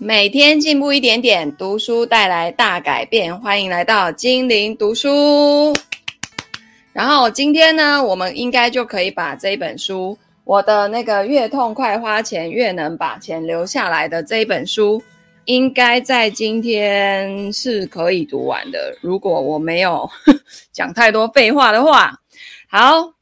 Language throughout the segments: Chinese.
每天进步一点点，读书带来大改变。欢迎来到精灵读书。然后今天呢，我们应该就可以把这一本书，我的那个越痛快花钱，越能把钱留下来的这一本书，应该在今天是可以读完的。如果我没有 讲太多废话的话，好，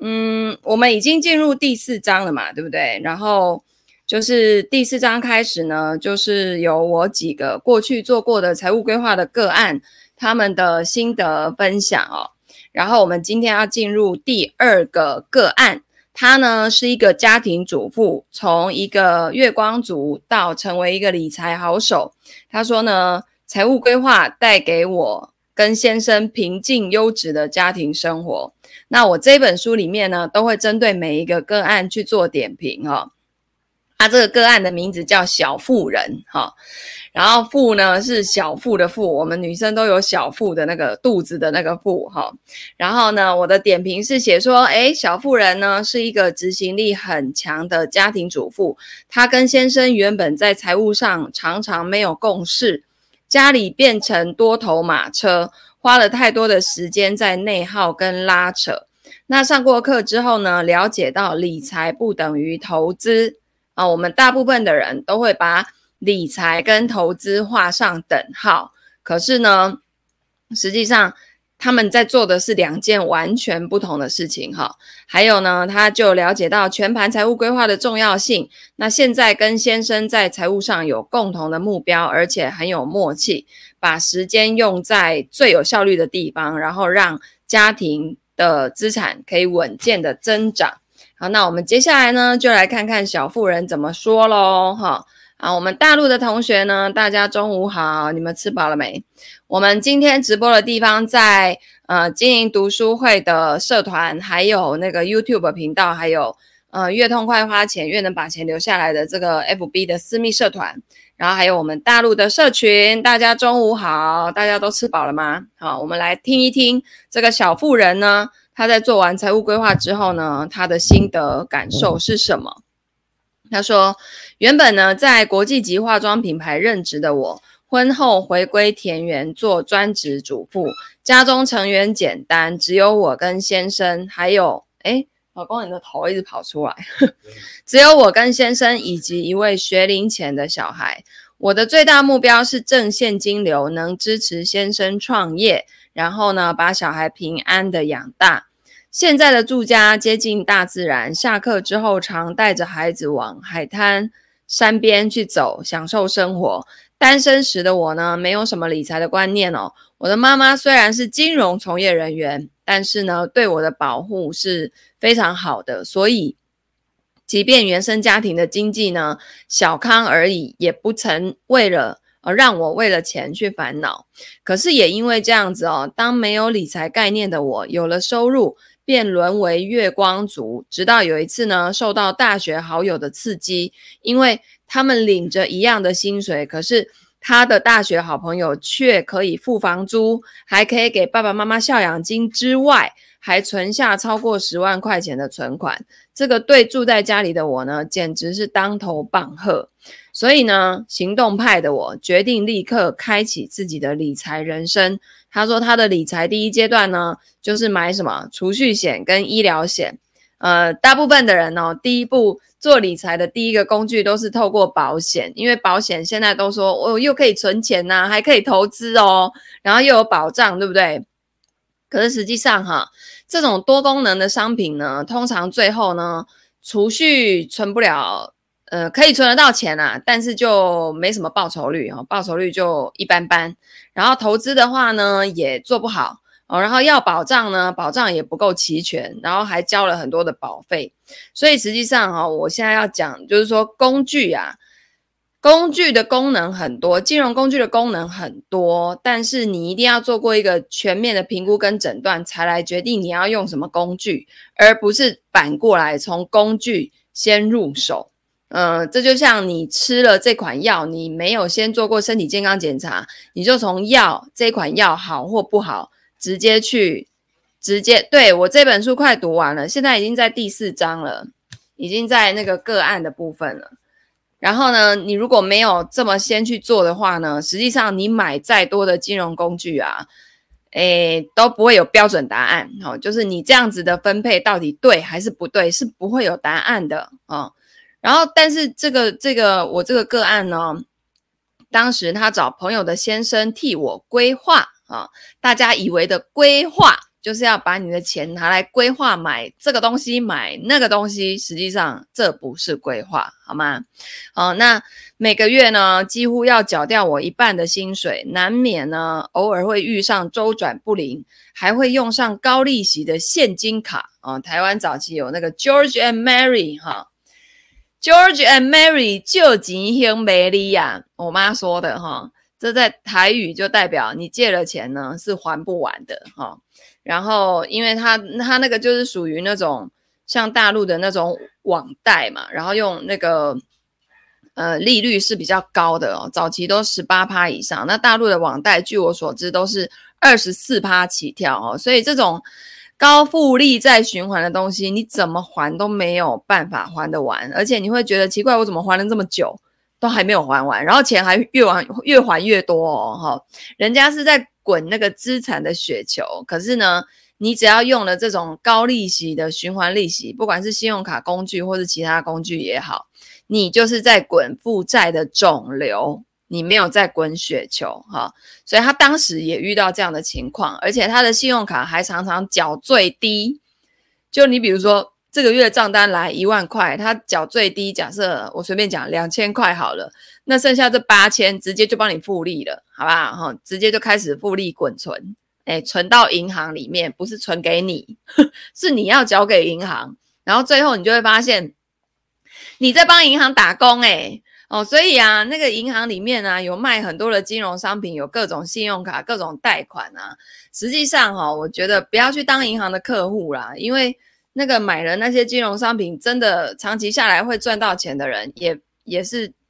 嗯，我们已经进入第四章了嘛，对不对？然后。就是第四章开始呢，就是有我几个过去做过的财务规划的个案，他们的心得分享哦。然后我们今天要进入第二个个案，他呢是一个家庭主妇，从一个月光族到成为一个理财好手。他说呢，财务规划带给我跟先生平静优质的家庭生活。那我这本书里面呢，都会针对每一个个案去做点评哦。他这个个案的名字叫小妇人，哈，然后妇呢是小腹的腹，我们女生都有小腹的那个肚子的那个腹，哈，然后呢，我的点评是写说，诶，小妇人呢是一个执行力很强的家庭主妇，她跟先生原本在财务上常常没有共识，家里变成多头马车，花了太多的时间在内耗跟拉扯。那上过课之后呢，了解到理财不等于投资。啊，我们大部分的人都会把理财跟投资画上等号，可是呢，实际上他们在做的是两件完全不同的事情哈。还有呢，他就了解到全盘财务规划的重要性。那现在跟先生在财务上有共同的目标，而且很有默契，把时间用在最有效率的地方，然后让家庭的资产可以稳健的增长。好，那我们接下来呢，就来看看小妇人怎么说喽，哈啊，我们大陆的同学呢，大家中午好，你们吃饱了没？我们今天直播的地方在呃经营读书会的社团，还有那个 YouTube 频道，还有呃越痛快花钱越能把钱留下来的这个 FB 的私密社团，然后还有我们大陆的社群，大家中午好，大家都吃饱了吗？好，我们来听一听这个小妇人呢。他在做完财务规划之后呢，他的心得感受是什么？他说：“原本呢，在国际级化妆品牌任职的我，婚后回归田园做专职主妇，家中成员简单，只有我跟先生，还有诶，老公，你的头一直跑出来，只有我跟先生以及一位学龄前的小孩。我的最大目标是挣现金流，能支持先生创业。”然后呢，把小孩平安的养大。现在的住家接近大自然，下课之后常带着孩子往海滩、山边去走，享受生活。单身时的我呢，没有什么理财的观念哦。我的妈妈虽然是金融从业人员，但是呢，对我的保护是非常好的。所以，即便原生家庭的经济呢，小康而已，也不曾为了。而让我为了钱去烦恼，可是也因为这样子哦，当没有理财概念的我有了收入，便沦为月光族。直到有一次呢，受到大学好友的刺激，因为他们领着一样的薪水，可是他的大学好朋友却可以付房租，还可以给爸爸妈妈孝养金之外，还存下超过十万块钱的存款。这个对住在家里的我呢，简直是当头棒喝。所以呢，行动派的我决定立刻开启自己的理财人生。他说，他的理财第一阶段呢，就是买什么储蓄险跟医疗险。呃，大部分的人哦，第一步做理财的第一个工具都是透过保险，因为保险现在都说、哦、又可以存钱呐、还可以投资哦，然后又有保障，对不对？可是实际上哈，这种多功能的商品呢，通常最后呢，储蓄存不了。呃，可以存得到钱啊，但是就没什么报酬率哦，报酬率就一般般。然后投资的话呢，也做不好哦。然后要保障呢，保障也不够齐全，然后还交了很多的保费。所以实际上哈，我现在要讲就是说工具啊，工具的功能很多，金融工具的功能很多，但是你一定要做过一个全面的评估跟诊断，才来决定你要用什么工具，而不是反过来从工具先入手。嗯、这就像你吃了这款药，你没有先做过身体健康检查，你就从药这款药好或不好，直接去直接对，我这本书快读完了，现在已经在第四章了，已经在那个个案的部分了。然后呢，你如果没有这么先去做的话呢，实际上你买再多的金融工具啊，诶，都不会有标准答案。哦，就是你这样子的分配到底对还是不对，是不会有答案的啊。然后，但是这个这个我这个个案呢，当时他找朋友的先生替我规划啊，大家以为的规划。就是要把你的钱拿来规划买这个东西，买那个东西，实际上这不是规划，好吗？好，那每个月呢，几乎要缴掉我一半的薪水，难免呢，偶尔会遇上周转不灵，还会用上高利息的现金卡啊。台湾早期有那个 George and Mary 哈，George and Mary 就钱行美利呀，我妈说的哈，这在台语就代表你借了钱呢是还不完的哈。然后，因为他他那个就是属于那种像大陆的那种网贷嘛，然后用那个呃利率是比较高的哦，早期都十八趴以上。那大陆的网贷，据我所知都是二十四趴起跳哦，所以这种高复利债循环的东西，你怎么还都没有办法还得完，而且你会觉得奇怪，我怎么还了这么久都还没有还完，然后钱还越还越还越多哦，哈，人家是在。滚那个资产的雪球，可是呢，你只要用了这种高利息的循环利息，不管是信用卡工具或是其他工具也好，你就是在滚负债的肿瘤，你没有在滚雪球哈。所以他当时也遇到这样的情况，而且他的信用卡还常常缴最低。就你比如说这个月账单来一万块，他缴最低，假设我随便讲两千块好了。那剩下这八千，直接就帮你复利了，好不好？哈，直接就开始复利滚存，哎，存到银行里面，不是存给你，是你要缴给银行，然后最后你就会发现你在帮银行打工，哎，哦，所以啊，那个银行里面啊，有卖很多的金融商品，有各种信用卡、各种贷款啊。实际上，哈，我觉得不要去当银行的客户啦，因为那个买了那些金融商品，真的长期下来会赚到钱的人，也也是。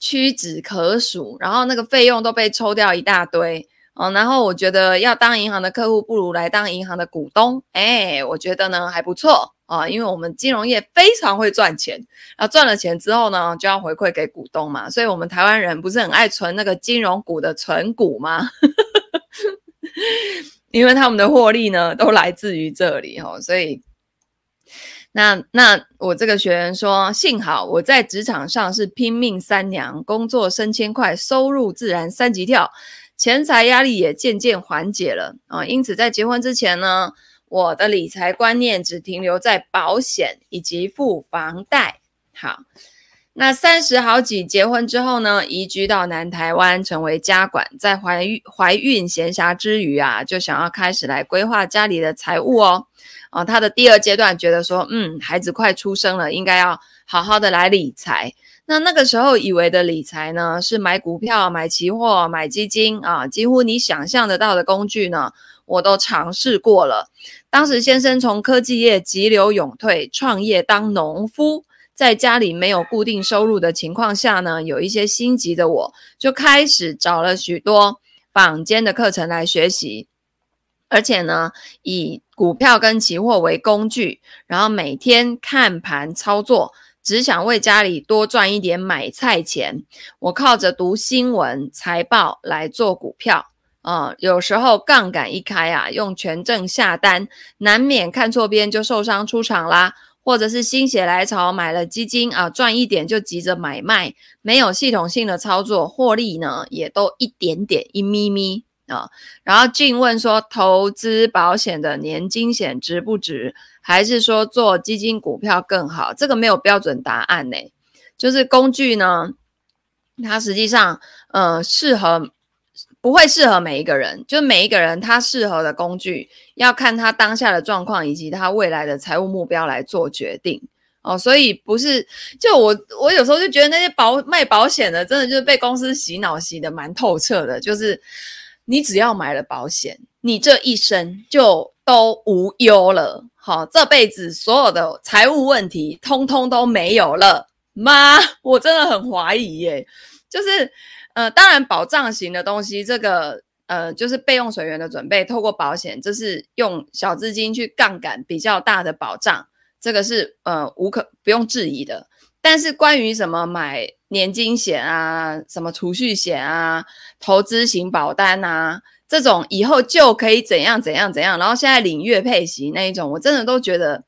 屈指可数，然后那个费用都被抽掉一大堆哦。然后我觉得要当银行的客户，不如来当银行的股东。哎，我觉得呢还不错啊、因为我们金融业非常会赚钱，啊赚了钱之后呢就要回馈给股东嘛。所以我们台湾人不是很爱存那个金融股的存股吗？因为他们的获利呢都来自于这里哦，所以。那那我这个学员说，幸好我在职场上是拼命三娘，工作升迁快，收入自然三级跳，钱财压力也渐渐缓解了啊。因此在结婚之前呢，我的理财观念只停留在保险以及付房贷。好。那三十好几结婚之后呢，移居到南台湾，成为家管。在怀孕怀孕闲暇之余啊，就想要开始来规划家里的财务哦。哦，他的第二阶段觉得说，嗯，孩子快出生了，应该要好好的来理财。那那个时候以为的理财呢，是买股票、买期货、买基金啊，几乎你想象得到的工具呢，我都尝试过了。当时先生从科技业急流勇退，创业当农夫。在家里没有固定收入的情况下呢，有一些心急的我，就开始找了许多坊间的课程来学习，而且呢，以股票跟期货为工具，然后每天看盘操作，只想为家里多赚一点买菜钱。我靠着读新闻财报来做股票，啊、有时候杠杆一开啊，用权证下单，难免看错边就受伤出场啦。或者是心血来潮买了基金啊，赚一点就急着买卖，没有系统性的操作，获利呢也都一点点一咪咪啊。然后进问说，投资保险的年金险值不值，还是说做基金股票更好？这个没有标准答案呢，就是工具呢，它实际上呃适合。不会适合每一个人，就是每一个人他适合的工具要看他当下的状况以及他未来的财务目标来做决定哦。所以不是就我我有时候就觉得那些保卖保险的真的就是被公司洗脑洗得蛮透彻的，就是你只要买了保险，你这一生就都无忧了，好，这辈子所有的财务问题通通都没有了吗？我真的很怀疑耶，就是。呃，当然，保障型的东西，这个呃，就是备用水源的准备，透过保险，这是用小资金去杠杆比较大的保障，这个是呃无可不用质疑的。但是关于什么买年金险啊、什么储蓄险啊、投资型保单啊，这种以后就可以怎样怎样怎样，然后现在领月配息那一种，我真的都觉得，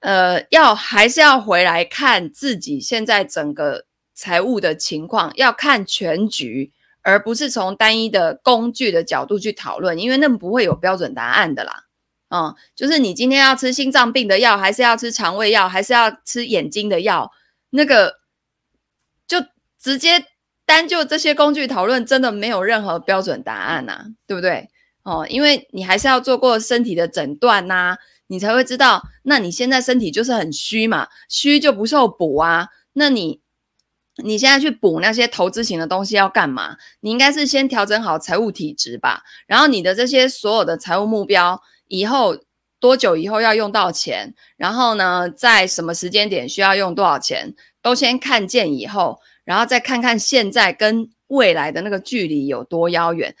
呃，要还是要回来看自己现在整个财务的情况，要看全局，而不是从单一的工具的角度去讨论，因为那不会有标准答案的啦。嗯，就是你今天要吃心脏病的药，还是要吃肠胃药，还是要吃眼睛的药？那个就直接单就这些工具讨论，真的没有任何标准答案呐，对不对？哦，因为你还是要做过身体的诊断呐，你才会知道，那你现在身体就是很虚嘛，虚就不受补啊。那你你现在去补那些投资型的东西要干嘛？你应该是先调整好财务体质吧，然后你的这些所有的财务目标。以后多久以后要用到钱？然后呢，在什么时间点需要用多少钱？都先看见以后，然后再看看现在跟未来的那个距离有多遥远。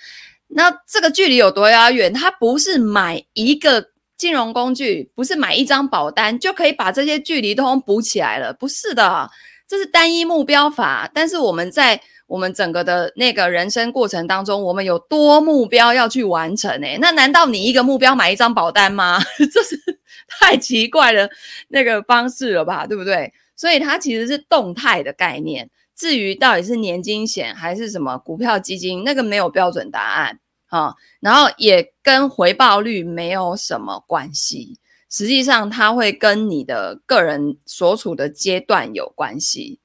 那这个距离有多遥远？它不是买一个金融工具，不是买一张保单就可以把这些距离都补起来了。不是的，这是单一目标法。但是我们在我们整个的那个人生过程当中，我们有多目标要去完成诶，那难道你一个目标买一张保单吗？这是 太奇怪的那个方式了吧，对不对？所以它其实是动态的概念。至于到底是年金险还是什么股票基金，那个没有标准答案啊，然后也跟回报率没有什么关系。实际上，它会跟你的个人所处的阶段有关系。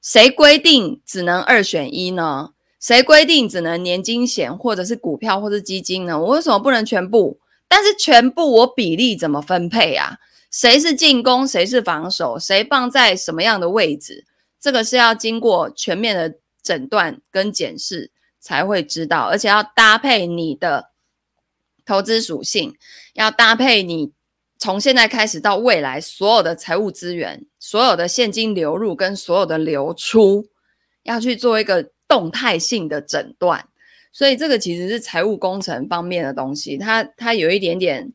谁规定只能二选一呢？谁规定只能年金险或者是股票或者基金呢？我为什么不能全部？但是全部我比例怎么分配啊？谁是进攻，谁是防守？谁放在什么样的位置？这个是要经过全面的诊断跟检视才会知道，而且要搭配你的投资属性，要搭配你。从现在开始到未来，所有的财务资源、所有的现金流入跟所有的流出，要去做一个动态性的诊断。所以这个其实是财务工程方面的东西，它它有一点点，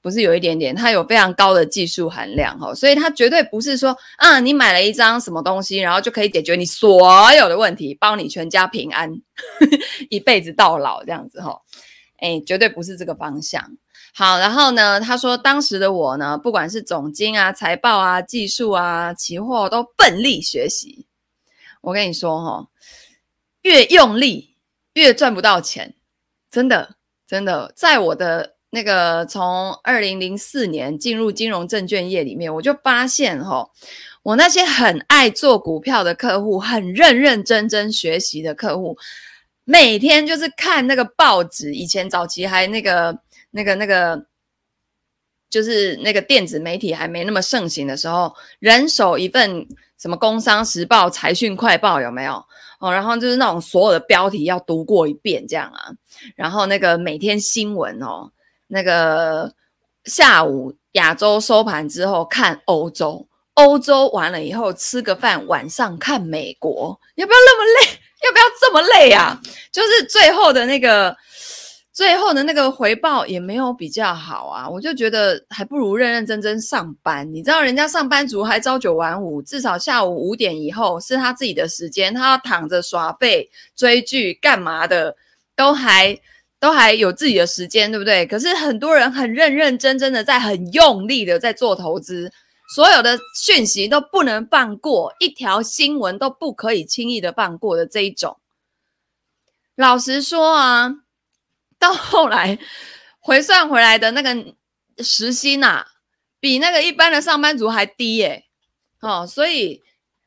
不是有一点点，它有非常高的技术含量哈。所以它绝对不是说，啊，你买了一张什么东西，然后就可以解决你所有的问题，包你全家平安，一辈子到老这样子哈。哎，绝对不是这个方向。好，然后呢，他说当时的我呢，不管是总经啊、财报啊、技术啊、期货，都奋力学习。我跟你说哈、哦，越用力越赚不到钱，真的真的。在我的那个从二零零四年进入金融证券业里面，我就发现哈、哦，我那些很爱做股票的客户，很认认真真学习的客户，每天就是看那个报纸，以前早期还那个。那个、那个，就是那个电子媒体还没那么盛行的时候，人手一份什么《工商时报》《财讯快报》有没有？哦，然后就是那种所有的标题要读过一遍这样啊，然后那个每天新闻哦，那个下午亚洲收盘之后看欧洲，欧洲完了以后吃个饭，晚上看美国，要不要那么累？要不要这么累啊？就是最后的那个。最后的那个回报也没有比较好啊，我就觉得还不如认认真真上班。你知道人家上班族还朝九晚五，至少下午五点以后是他自己的时间，他要躺着耍废、追剧干嘛的，都还都还有自己的时间，对不对？可是很多人很认认真真的在很用力的在做投资，所有的讯息都不能放过，一条新闻都不可以轻易的放过的这一种。老实说啊。到后来回算回来的那个时薪啊，比那个一般的上班族还低耶，哦，所以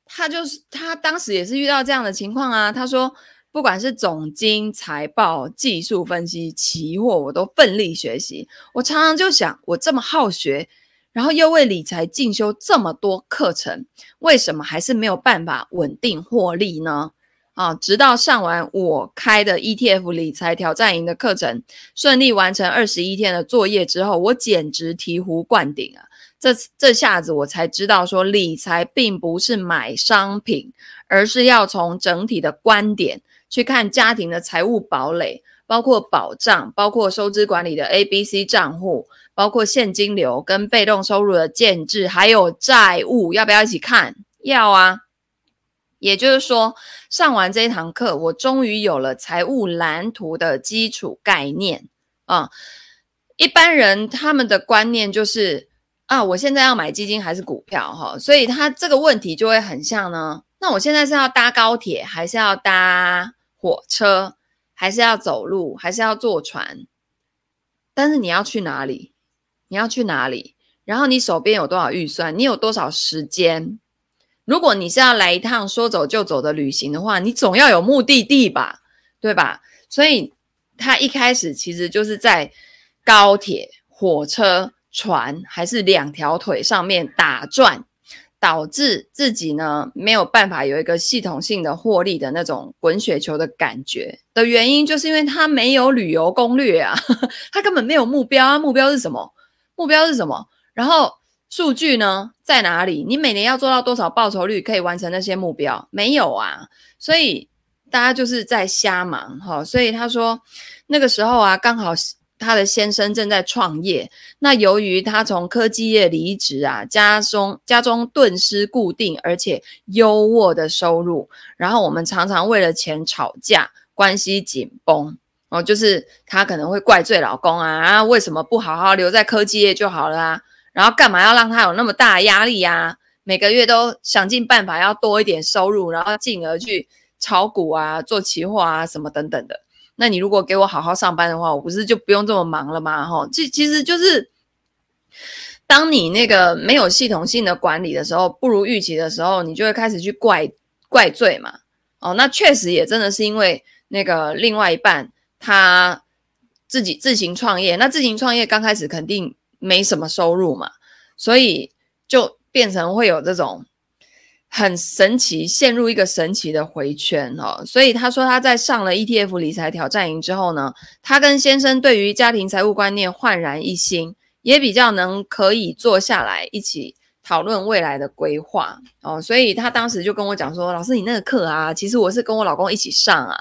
他就是他当时也是遇到这样的情况啊。他说，不管是总经、财报、技术分析、期货，我都奋力学习。我常常就想，我这么好学，然后又为理财进修这么多课程，为什么还是没有办法稳定获利呢？啊，直到上完我开的 ETF 理财挑战营的课程，顺利完成二十一天的作业之后，我简直醍醐灌顶啊！这这下子我才知道，说理财并不是买商品，而是要从整体的观点去看家庭的财务堡垒，包括保障，包括收支管理的 ABC 账户，包括现金流跟被动收入的建制，还有债务，要不要一起看？要啊。也就是说，上完这一堂课，我终于有了财务蓝图的基础概念啊。一般人他们的观念就是啊，我现在要买基金还是股票哈，所以他这个问题就会很像呢。那我现在是要搭高铁，还是要搭火车，还是要走路，还是要坐船？但是你要去哪里？你要去哪里？然后你手边有多少预算？你有多少时间？如果你是要来一趟说走就走的旅行的话，你总要有目的地吧，对吧？所以他一开始其实就是在高铁、火车、船还是两条腿上面打转，导致自己呢没有办法有一个系统性的获利的那种滚雪球的感觉的原因，就是因为他没有旅游攻略啊，他根本没有目标啊，目标是什么？目标是什么？然后。数据呢在哪里？你每年要做到多少报酬率可以完成那些目标？没有啊，所以大家就是在瞎忙哈。所以他说那个时候啊，刚好他的先生正在创业。那由于他从科技业离职啊，家中家中顿失固定而且优渥的收入，然后我们常常为了钱吵架，关系紧绷哦。就是他可能会怪罪老公啊，啊，为什么不好好留在科技业就好了啊？然后干嘛要让他有那么大压力呀？每个月都想尽办法要多一点收入，然后进而去炒股啊、做期货啊什么等等的。那你如果给我好好上班的话，我不是就不用这么忙了吗？哈，这其实就是当你那个没有系统性的管理的时候，不如预期的时候，你就会开始去怪怪罪嘛。哦，那确实也真的是因为那个另外一半他自己自行创业，那自行创业刚开始肯定。没什么收入嘛，所以就变成会有这种很神奇，陷入一个神奇的回圈哦。所以他说他在上了 ETF 理财挑战营之后呢，他跟先生对于家庭财务观念焕然一新，也比较能可以坐下来一起讨论未来的规划哦。所以他当时就跟我讲说：“老师，你那个课啊，其实我是跟我老公一起上啊。”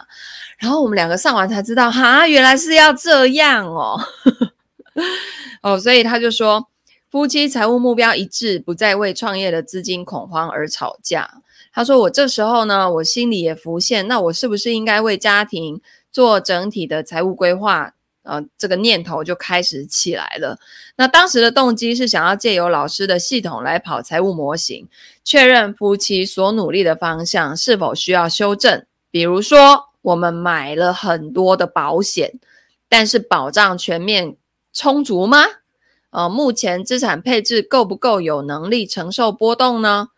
然后我们两个上完才知道，哈，原来是要这样哦。哦，所以他就说，夫妻财务目标一致，不再为创业的资金恐慌而吵架。他说，我这时候呢，我心里也浮现，那我是不是应该为家庭做整体的财务规划？呃，这个念头就开始起来了。那当时的动机是想要借由老师的系统来跑财务模型，确认夫妻所努力的方向是否需要修正。比如说，我们买了很多的保险，但是保障全面。充足吗？呃，目前资产配置够不够有能力承受波动呢？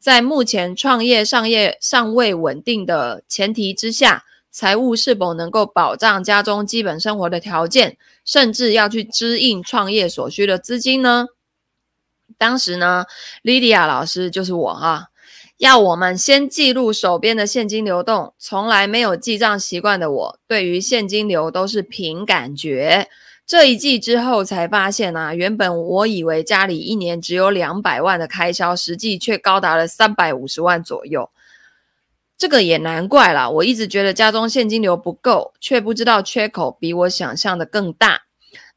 在目前创业上业尚未稳定的前提之下，财务是否能够保障家中基本生活的条件，甚至要去支应创业所需的资金呢？当时呢，Lydia 老师就是我哈，要我们先记录手边的现金流动。从来没有记账习惯的我，对于现金流都是凭感觉。这一季之后才发现啊，原本我以为家里一年只有两百万的开销，实际却高达了三百五十万左右。这个也难怪啦，我一直觉得家中现金流不够，却不知道缺口比我想象的更大。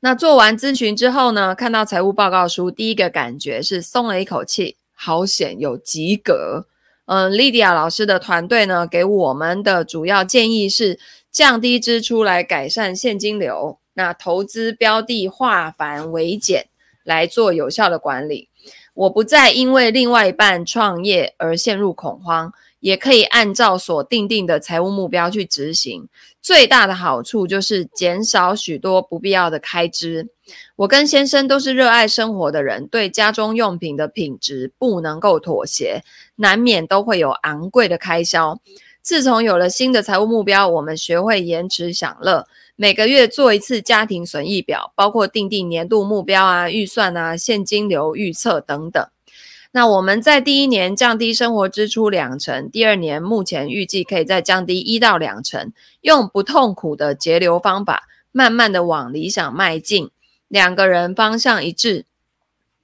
那做完咨询之后呢，看到财务报告书，第一个感觉是松了一口气，好险有及格。嗯，Lydia 老师的团队呢，给我们的主要建议是降低支出来改善现金流。那投资标的化繁为简来做有效的管理，我不再因为另外一半创业而陷入恐慌，也可以按照所定定的财务目标去执行。最大的好处就是减少许多不必要的开支。我跟先生都是热爱生活的人，对家中用品的品质不能够妥协，难免都会有昂贵的开销。自从有了新的财务目标，我们学会延迟享乐。每个月做一次家庭损益表，包括定定年度目标啊、预算啊、现金流预测等等。那我们在第一年降低生活支出两成，第二年目前预计可以再降低一到两成，用不痛苦的节流方法，慢慢的往理想迈进。两个人方向一致，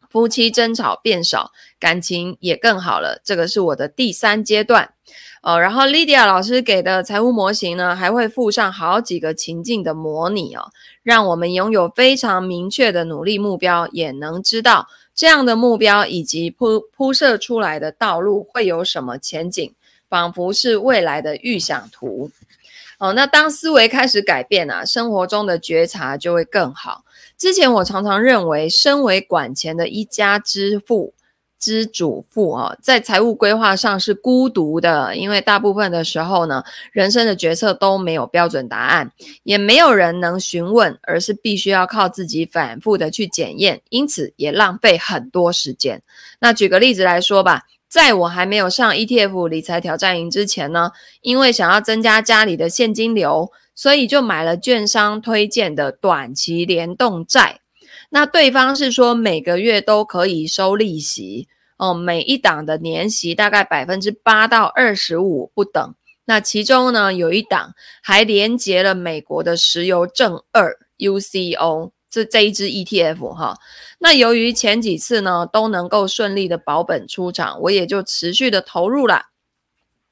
夫妻争吵变少，感情也更好了。这个是我的第三阶段。哦，然后 Lydia 老师给的财务模型呢，还会附上好几个情境的模拟哦，让我们拥有非常明确的努力目标，也能知道这样的目标以及铺铺设出来的道路会有什么前景，仿佛是未来的预想图。哦，那当思维开始改变啊，生活中的觉察就会更好。之前我常常认为，身为管钱的一家之父。之主妇啊，在财务规划上是孤独的，因为大部分的时候呢，人生的决策都没有标准答案，也没有人能询问，而是必须要靠自己反复的去检验，因此也浪费很多时间。那举个例子来说吧，在我还没有上 ETF 理财挑战营之前呢，因为想要增加家里的现金流，所以就买了券商推荐的短期联动债。那对方是说每个月都可以收利息哦，每一档的年息大概百分之八到二十五不等。那其中呢，有一档还连接了美国的石油正二 UCO 这这一支 ETF 哈。那由于前几次呢都能够顺利的保本出场，我也就持续的投入了。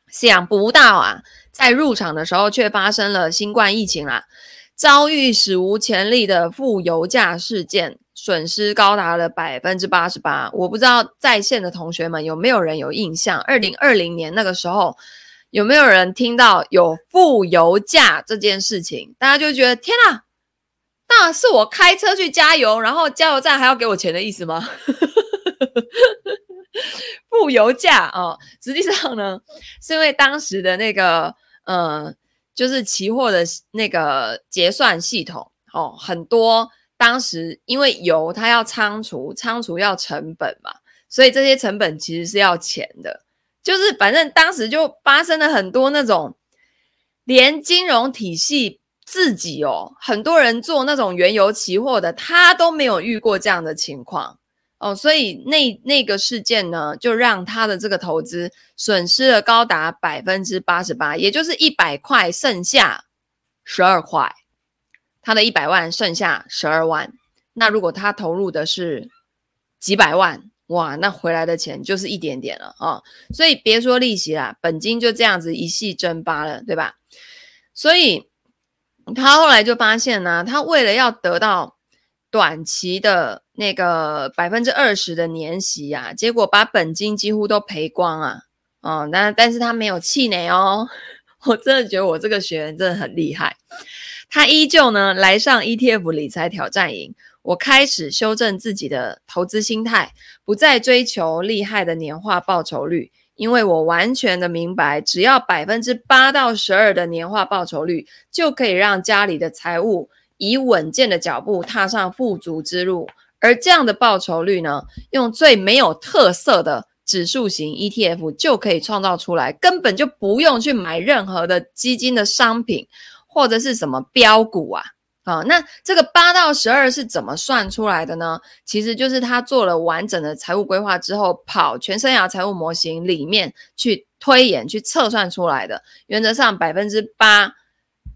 想不到啊，在入场的时候却发生了新冠疫情啦。遭遇史无前例的负油价事件，损失高达了百分之八十八。我不知道在线的同学们有没有人有印象？二零二零年那个时候，有没有人听到有负油价这件事情？大家就觉得天哪，那是我开车去加油，然后加油站还要给我钱的意思吗？负油价啊，实际上呢，是因为当时的那个呃。就是期货的那个结算系统哦，很多当时因为油它要仓储，仓储要成本嘛，所以这些成本其实是要钱的。就是反正当时就发生了很多那种，连金融体系自己哦，很多人做那种原油期货的，他都没有遇过这样的情况。哦，所以那那个事件呢，就让他的这个投资损失了高达百分之八十八，也就是一百块剩下十二块，他的一百万剩下十二万。那如果他投入的是几百万，哇，那回来的钱就是一点点了啊，哦！所以别说利息啦，本金就这样子一系蒸发了，对吧？所以他后来就发现呢，他为了要得到短期的。那个百分之二十的年息啊，结果把本金几乎都赔光啊！哦，那但是他没有气馁哦，我真的觉得我这个学员真的很厉害，他依旧呢来上 ETF 理财挑战营。我开始修正自己的投资心态，不再追求厉害的年化报酬率，因为我完全的明白，只要百分之八到十二的年化报酬率，就可以让家里的财务以稳健的脚步踏上富足之路。而这样的报酬率呢，用最没有特色的指数型 ETF 就可以创造出来，根本就不用去买任何的基金的商品或者是什么标股啊。啊，那这个八到十二是怎么算出来的呢？其实就是他做了完整的财务规划之后，跑全生涯财务模型里面去推演、去测算出来的。原则上百分之八，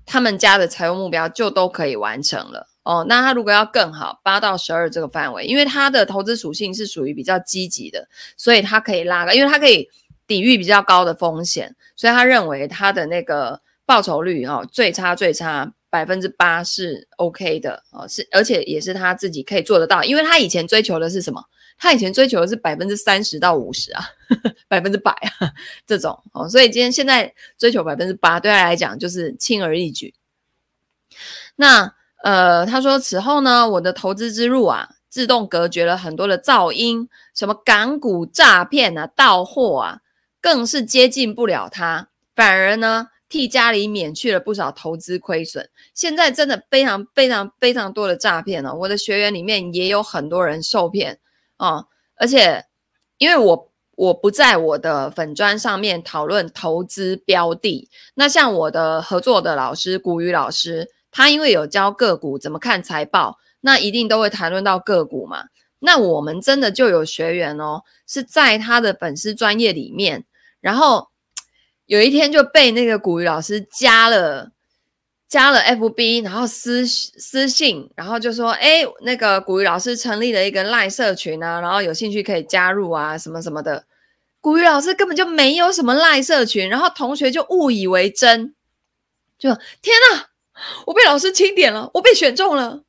他们家的财务目标就都可以完成了。哦，那他如果要更好，八到十二这个范围，因为他的投资属性是属于比较积极的，所以他可以拉高，因为他可以抵御比较高的风险，所以他认为他的那个报酬率哦，最差最差百分之八是 OK 的哦，是而且也是他自己可以做得到，因为他以前追求的是什么？他以前追求的是百分之三十到五十啊，百分之百啊这种哦，所以今天现在追求百分之八，对他来讲就是轻而易举。那。呃，他说此后呢，我的投资之路啊，自动隔绝了很多的噪音，什么港股诈骗啊、盗货啊，更是接近不了他，反而呢，替家里免去了不少投资亏损。现在真的非常非常非常多的诈骗了，我的学员里面也有很多人受骗啊，而且因为我我不在我的粉砖上面讨论投资标的，那像我的合作的老师古雨老师。他因为有教个股怎么看财报，那一定都会谈论到个股嘛。那我们真的就有学员哦，是在他的粉丝专业里面，然后有一天就被那个古语老师加了，加了 FB，然后私私信，然后就说：“哎，那个古语老师成立了一个赖社群啊，然后有兴趣可以加入啊，什么什么的。”古语老师根本就没有什么赖社群，然后同学就误以为真，就天哪！我被老师钦点了，我被选中了，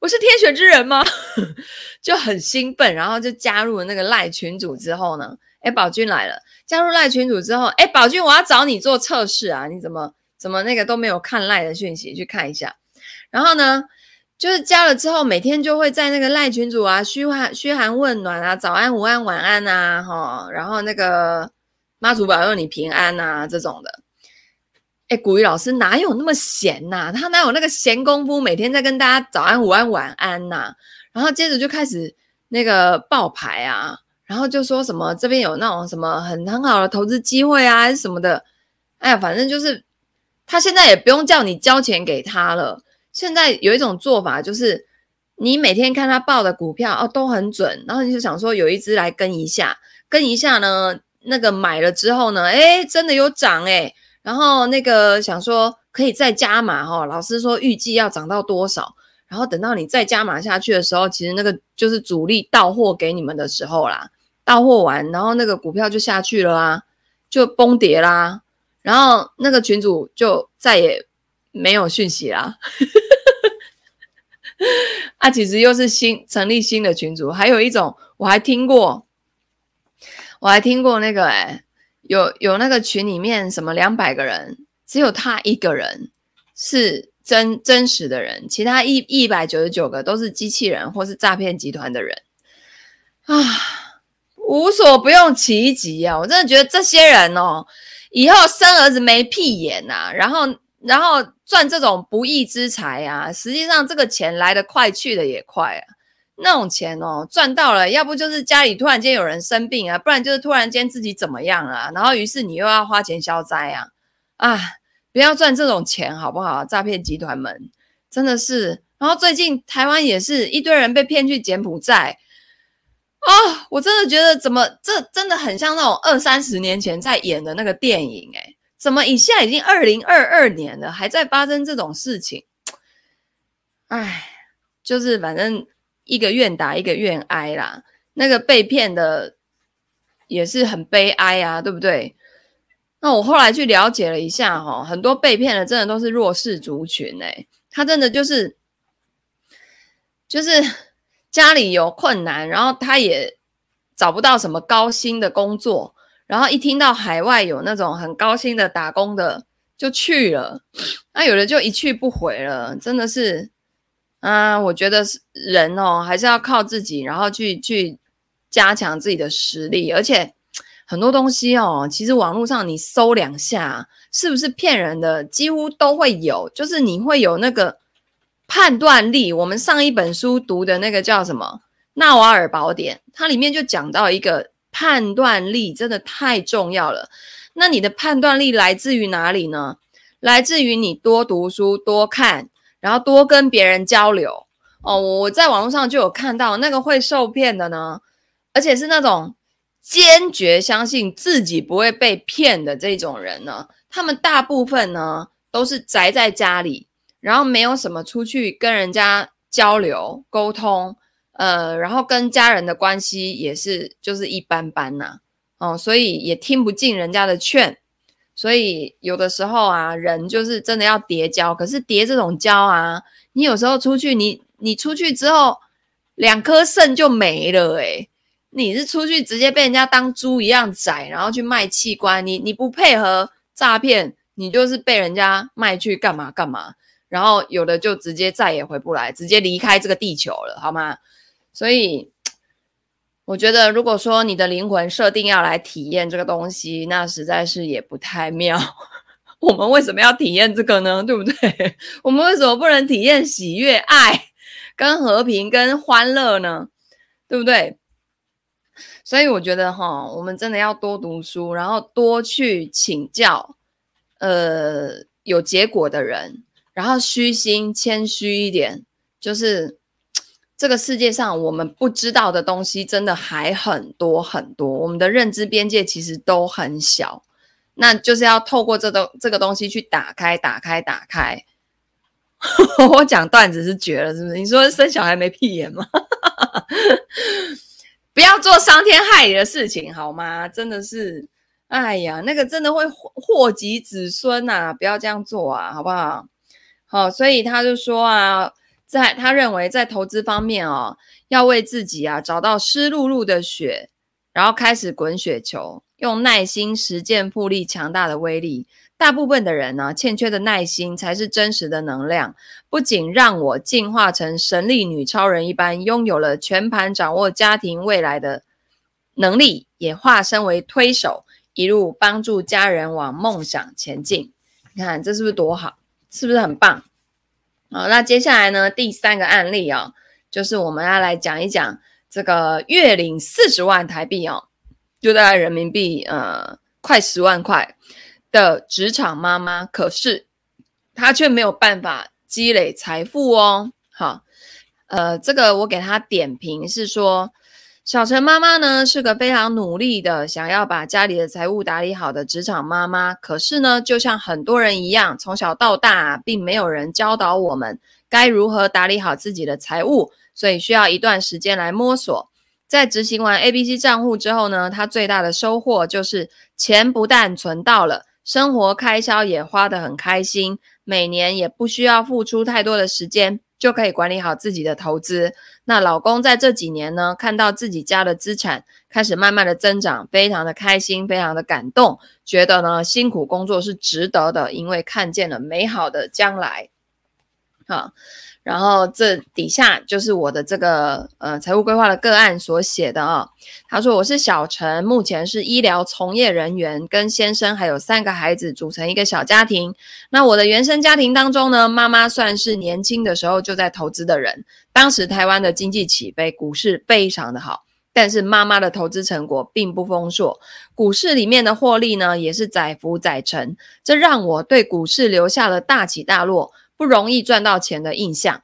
我是天选之人吗？就很兴奋，然后就加入了那个赖群组之后呢，哎，宝君来了，加入赖群组之后，哎，宝君，我要找你做测试啊，你怎么怎么那个都没有看赖的讯息，去看一下。然后呢，就是加了之后，每天就会在那个赖群组啊，嘘寒嘘寒问暖啊，早安、午安、晚安呐，哈，然后那个妈祖保佑你平安呐，这种的。哎，古雨老师哪有那么闲呐、他哪有那个闲工夫，每天在跟大家早安、午安、晚安呐、然后接着就开始那个报牌啊，然后就说什么这边有那种什么很很好的投资机会啊，什么的。哎呀，反正就是他现在也不用叫你交钱给他了。现在有一种做法，就是你每天看他报的股票哦都很准，然后你就想说有一只来跟一下，跟一下呢，那个买了之后呢，哎，真的有涨哎。然后那个想说可以再加码哈，老师说预计要涨到多少，然后等到你再加码下去的时候，其实那个就是主力到货给你们的时候啦，到货完，然后那个股票就下去了啦，就崩跌啦，然后那个群主就再也没有讯息啦。啊，其实又是新成立新的群组，还有一种我还听过，我还听过那个哎。有有那个群里面什么两百个人，只有他一个人是真真实的人，其他一一百九十九个都是机器人或是诈骗集团的人啊，无所不用其极啊！我真的觉得这些人哦，以后生儿子没屁眼呐、啊，然后然后赚这种不义之财啊，实际上这个钱来得快，去得也快啊。那种钱哦，赚到了，要不就是家里突然间有人生病啊，不然就是突然间自己怎么样啊，然后于是你又要花钱消灾啊，啊，不要赚这种钱好不好？诈骗集团们真的是，然后最近台湾也是一堆人被骗去柬埔寨啊，我真的觉得怎么这真的很像那种二三十年前在演的那个电影诶，怎么以现在已经二零二二年了，还在发生这种事情？哎，就是反正。一个愿打一个愿挨啦，那个被骗的也是很悲哀啊，对不对？那我后来去了解了一下哈，很多被骗的真的都是弱势族群哎，他真的就是就是家里有困难，然后他也找不到什么高薪的工作，然后一听到海外有那种很高薪的打工的就去了，那有的就一去不回了，真的是。啊，我觉得是人哦，还是要靠自己，然后去去加强自己的实力。而且很多东西哦，其实网络上你搜两下，是不是骗人的，几乎都会有。就是你会有那个判断力。我们上一本书读的那个叫什么《纳瓦尔宝典》，它里面就讲到一个判断力，真的太重要了。那你的判断力来自于哪里呢？来自于你多读书，多看。然后多跟别人交流哦，我在网络上就有看到那个会受骗的呢，而且是那种坚决相信自己不会被骗的这种人呢，他们大部分呢都是宅在家里，然后没有什么出去跟人家交流沟通，呃，然后跟家人的关系也是就是一般般呐，哦，所以也听不进人家的劝。所以有的时候啊，人就是真的要叠交，可是叠这种交啊，你有时候出去，你你出去之后，两颗肾就没了诶，你是出去直接被人家当猪一样宰，然后去卖器官，你你不配合诈骗，你就是被人家卖去干嘛干嘛，然后有的就直接再也回不来，直接离开这个地球了，好吗？所以。我觉得，如果说你的灵魂设定要来体验这个东西，那实在是也不太妙。我们为什么要体验这个呢？对不对？我们为什么不能体验喜悦、爱、跟和平、跟欢乐呢？对不对？所以我觉得哈，我们真的要多读书，然后多去请教，呃，有结果的人，然后虚心、谦虚一点，就是。这个世界上我们不知道的东西真的还很多很多，我们的认知边界其实都很小，那就是要透过这东这个东西去打开、打开、打开。我讲段子是绝了，是不是？你说生小孩没屁眼吗？不要做伤天害理的事情，好吗？真的是，哎呀，那个真的会祸及子孙呐！不要这样做啊，好不好？好，所以他就说啊。在他认为在投资方面哦，要为自己啊找到湿漉漉的雪，然后开始滚雪球，用耐心实践复利强大的威力。大部分的人呢，欠缺的耐心才是真实的能量。不仅让我进化成神力女超人一般，拥有了全盘掌握家庭未来的能力，也化身为推手，一路帮助家人往梦想前进。你看这是不是多好？是不是很棒？好，那接下来呢，第三个案例哦，就是我们要来讲一讲这个月领四十万台币哦，就大概人民币呃快十万块。的职场妈妈，可是她却没有办法积累财富哦。好，呃，这个我给她点评是说，小陈妈妈呢是个非常努力的，想要把家里的财务打理好的职场妈妈。可是呢，就像很多人一样，从小到大并没有人教导我们该如何打理好自己的财务，所以需要一段时间来摸索。在执行完 ABC 账户之后呢，她最大的收获就是钱不但存到了。生活开销也花得很开心，每年也不需要付出太多的时间，就可以管理好自己的投资。那老公在这几年呢，看到自己家的资产开始慢慢的增长，非常的开心，非常的感动，觉得呢辛苦工作是值得的，因为看见了美好的将来。好。然后这底下就是我的这个呃财务规划的个案所写的啊、他说，我是小陈，目前是医疗从业人员，跟先生还有三个孩子组成一个小家庭。那我的原生家庭当中呢，妈妈算是年轻的时候就在投资的人。当时台湾的经济起飞，股市非常的好，但是妈妈的投资成果并不丰硕，股市里面的获利呢也是载浮载沉，这让我对股市留下了大起大落。不容易赚到钱的印象。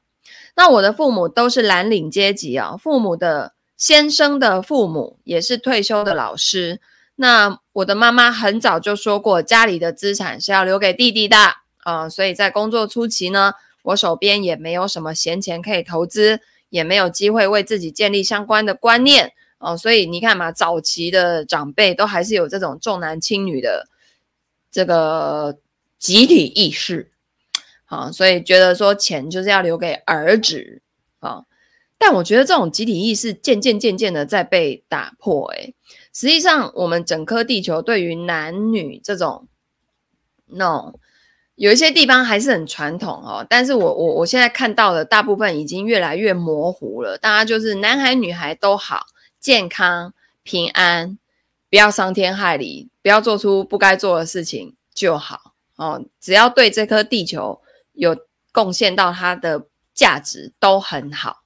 那我的父母都是蓝领阶级啊，父母的先生的父母也是退休的老师。那我的妈妈很早就说过，家里的资产是要留给弟弟的啊，所以在工作初期呢，我手边也没有什么闲钱可以投资，也没有机会为自己建立相关的观念哦。所以你看嘛，早期的长辈都还是有这种重男轻女的这个集体意识。啊，所以觉得说钱就是要留给儿子啊，但我觉得这种集体意识渐渐渐渐的在被打破。诶，实际上我们整颗地球对于男女这种，no，有一些地方还是很传统哦。但是我我我现在看到的大部分已经越来越模糊了。大家就是男孩女孩都好，健康平安，不要伤天害理，不要做出不该做的事情就好哦。只要对这颗地球。有贡献到它的价值都很好，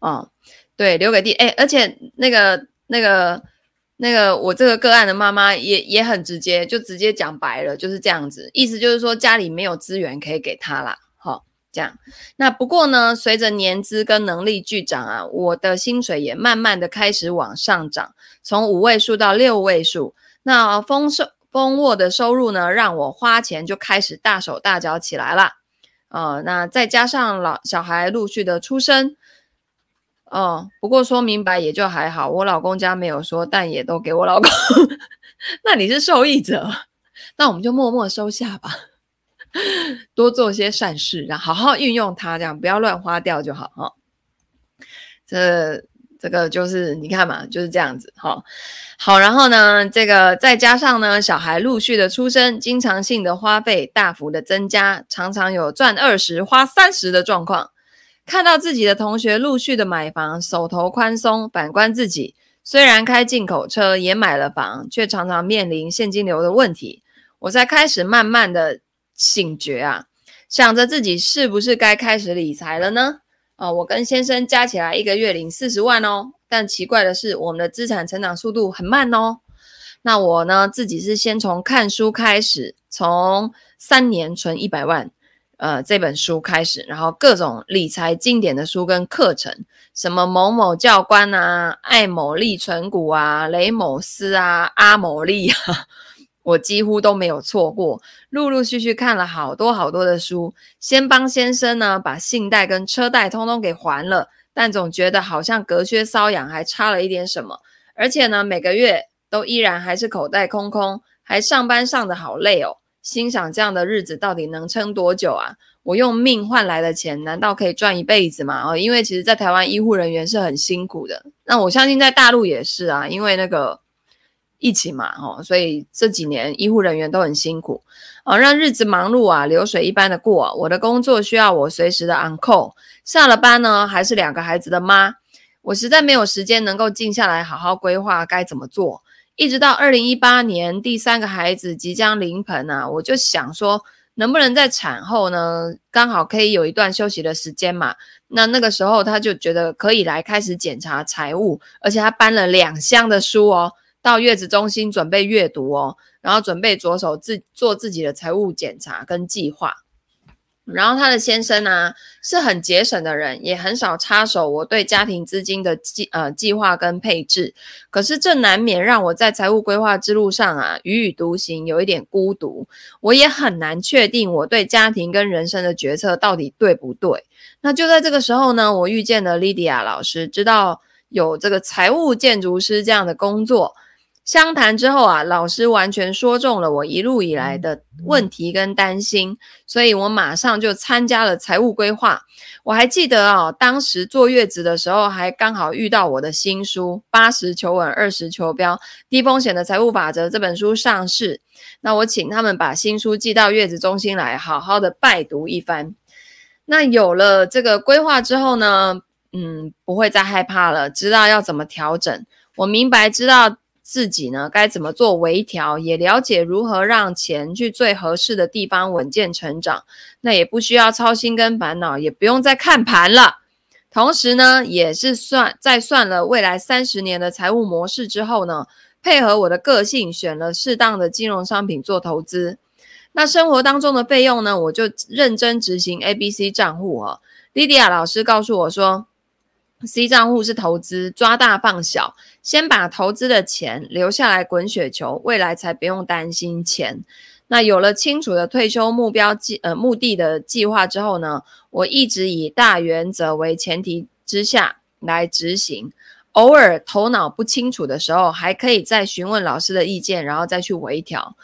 哦，对，留给弟，哎，而且那个那个那个我这个个案的妈妈也也很直接，就直接讲白了，就是这样子，意思就是说家里没有资源可以给他啦，好、哦，这样。那不过呢，随着年资跟能力剧涨啊，我的薪水也慢慢的开始往上涨，从五位数到六位数，那丰收丰沃的收入呢，让我花钱就开始大手大脚起来了。哦，那再加上老小孩陆续的出生，哦，不过说明白也就还好，我老公家没有说，但也都给我老公。那你是受益者，那我们就默默收下吧，多做些善事，然后好好运用它，这样不要乱花掉就好哈。这。这个就是你看嘛，就是这样子哈、哦。好，然后呢，这个再加上呢，小孩陆续的出生，经常性的花费大幅的增加，常常有赚二十花三十的状况。看到自己的同学陆续的买房，手头宽松，反观自己，虽然开进口车，也买了房，却常常面临现金流的问题。我才开始慢慢的醒觉啊，想着自己是不是该开始理财了呢？啊、我跟先生加起来一个月领四十万哦，但奇怪的是，我们的资产成长速度很慢哦。那我呢，自己是先从看书开始，从三年存一百万，呃，这本书开始，然后各种理财经典的书跟课程，什么某某教官啊，艾某利存股啊，雷某斯啊，阿某利啊。我几乎都没有错过，陆陆续续看了好多好多的书，先帮先生呢把信贷跟车贷通通给还了，但总觉得好像隔靴搔痒，还差了一点什么，而且呢每个月都依然还是口袋空空，还上班上得好累哦，心想这样的日子到底能撑多久啊？我用命换来的钱，难道可以赚一辈子吗？哦，因为其实，在台湾医护人员是很辛苦的。那我相信在大陆也是啊，因为那个疫情嘛，哦，所以这几年医护人员都很辛苦啊，让日子忙碌啊，流水一般的过。我的工作需要我随时的 on call，下了班呢，还是两个孩子的妈。我实在没有时间能够静下来好好规划该怎么做，一直到二零一八年第三个孩子即将临盆啊，我就想说，能不能在产后呢，刚好可以有一段休息的时间嘛？那那个时候他就觉得可以来开始检查财务，而且他搬了两箱的书哦，到月子中心准备阅读哦，然后准备着手自做自己的财务检查跟计划。然后他的先生呢、是很节省的人，也很少插手我对家庭资金的计呃计划跟配置。可是这难免让我在财务规划之路上啊，踽踽独行，有一点孤独。我也很难确定我对家庭跟人生的决策到底对不对。那就在这个时候呢，我遇见了 Lydia 老师，知道有这个财务建筑师这样的工作。相谈之后啊，老师完全说中了我一路以来的问题跟担心，所以我马上就参加了财务规划。我还记得啊，当时坐月子的时候，还刚好遇到我的新书《八十求稳，二十求标：低风险的财务法则》这本书上市。那我请他们把新书寄到月子中心来，好好的拜读一番。那有了这个规划之后呢，嗯，不会再害怕了，知道要怎么调整。我明白，知道。自己呢，该怎么做微调，也了解如何让钱去最合适的地方稳健成长，那也不需要操心跟烦恼，也不用再看盘了。同时呢，也是算在算了未来三十年的财务模式之后呢，配合我的个性，选了适当的金融商品做投资。那生活当中的费用呢，我就认真执行 ABC 账户哦。莉迪亚老师告诉我说。C 账户是投资，抓大放小，先把投资的钱留下来滚雪球，未来才不用担心钱。那有了清楚的退休目标计呃目的的计划之后呢，我一直以大原则为前提之下来执行。偶尔头脑不清楚的时候，还可以再询问老师的意见，然后再去微调。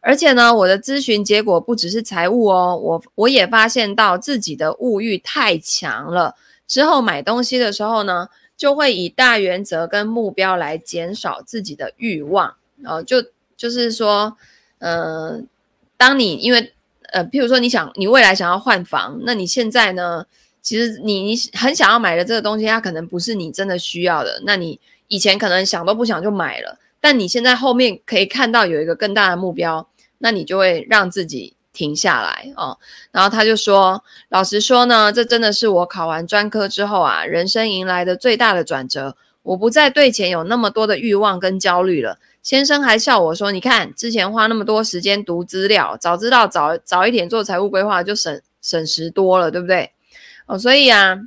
而且呢，我的咨询结果不只是财务哦，我我也发现到自己的物欲太强了。之后买东西的时候呢，就会以大原则跟目标来减少自己的欲望。呃，就就是说，呃，当你因为呃，譬如说你想你未来想要换房，那你现在呢，其实你你很想要买的这个东西，它可能不是你真的需要的。那你以前可能想都不想就买了，但你现在后面可以看到有一个更大的目标，那你就会让自己。停下来哦，然后他就说：“老实说呢，这真的是我考完专科之后啊，人生迎来的最大的转折。我不再对钱有那么多的欲望跟焦虑了。”先生还笑我说：“你看，之前花那么多时间读资料，早知道早早一点做财务规划，就省省时多了，对不对？”哦，所以啊，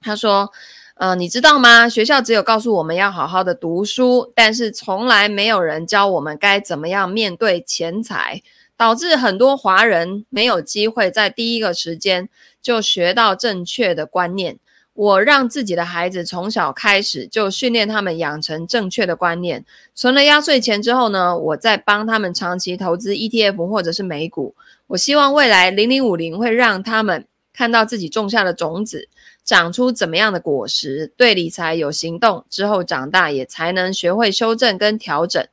他说：“呃，你知道吗？学校只有告诉我们要好好的读书，但是从来没有人教我们该怎么样面对钱财。”导致很多华人没有机会在第一个时间就学到正确的观念。我让自己的孩子从小开始就训练他们养成正确的观念。存了压岁钱之后呢，我再帮他们长期投资 ETF 或者是美股。我希望未来零零五零会让他们看到自己种下的种子长出怎么样的果实，对理财有行动之后长大也才能学会修正跟调整。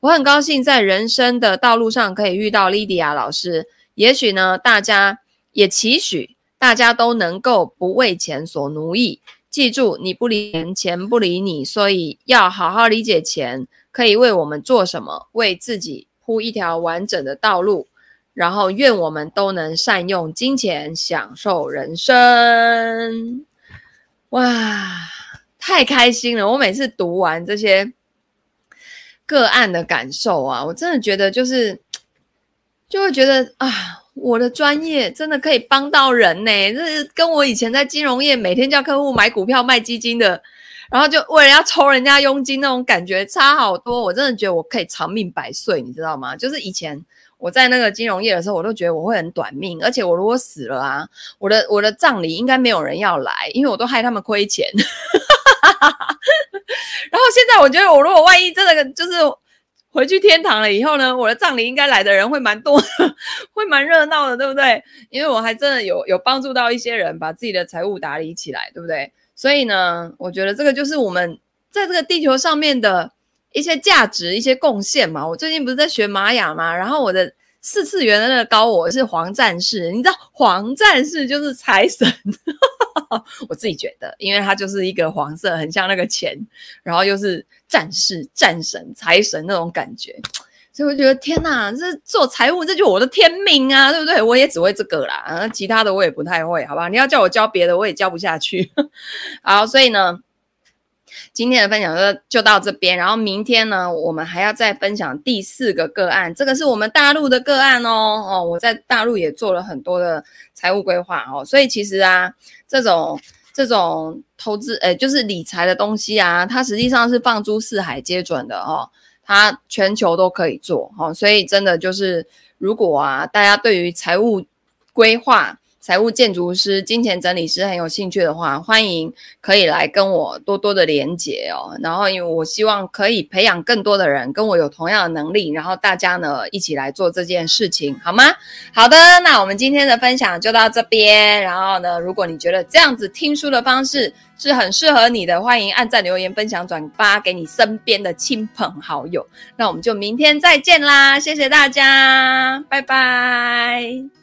我很高兴在人生的道路上可以遇到莉迪亚老师。也许呢，大家也期许大家都能够不为钱所奴役。记住，你不理钱，钱不理你。所以要好好理解钱可以为我们做什么，为自己铺一条完整的道路。然后，愿我们都能善用金钱，享受人生。哇，太开心了！我每次读完这些。个案的感受啊，我真的觉得就是，就会觉得啊，我的专业真的可以帮到人呢。这是跟我以前在金融业每天叫客户买股票卖基金的，然后就为了要抽人家佣金那种感觉差好多。我真的觉得我可以长命百岁，你知道吗？就是以前我在那个金融业的时候，我都觉得我会很短命，而且我如果死了啊，我的我的葬礼应该没有人要来，因为我都害他们亏钱。然后现在我觉得，我如果万一真的就是回去天堂了以后呢，我的葬礼应该来的人会蛮多，会蛮热闹的，对不对？因为我还真的有有帮助到一些人，把自己的财务打理起来，对不对？所以呢，我觉得这个就是我们在这个地球上面的一些价值、一些贡献嘛。我最近不是在学玛雅嘛，然后我的四次元的那个高我是黄战士，你知道黄战士就是财神。我自己觉得，因为它就是一个黄色，很像那个钱，然后又是战士、战神、财神那种感觉，所以我觉得天哪，这做财务这就我的天命啊，对不对？我也只会这个啦，其他的我也不太会，好吧？你要叫我教别的，我也教不下去。好，所以呢，今天的分享就就到这边，然后明天呢，我们还要再分享第四个个案，这个是我们大陆的个案哦，哦，我在大陆也做了很多的财务规划哦，所以其实啊。这种这种投资，诶，就是理财的东西啊，它实际上是放诸四海皆准的哦，它全球都可以做哦，所以真的就是，如果啊，大家对于财务规划，财务建筑师、金钱整理师很有兴趣的话，欢迎可以来跟我多多的连结哦。然后，因为我希望可以培养更多的人跟我有同样的能力，然后大家呢一起来做这件事情，好吗？好的，那我们今天的分享就到这边。然后呢，如果你觉得这样子听书的方式是很适合你的，欢迎按赞、留言、分享、转发给你身边的亲朋好友。那我们就明天再见啦，谢谢大家，拜拜。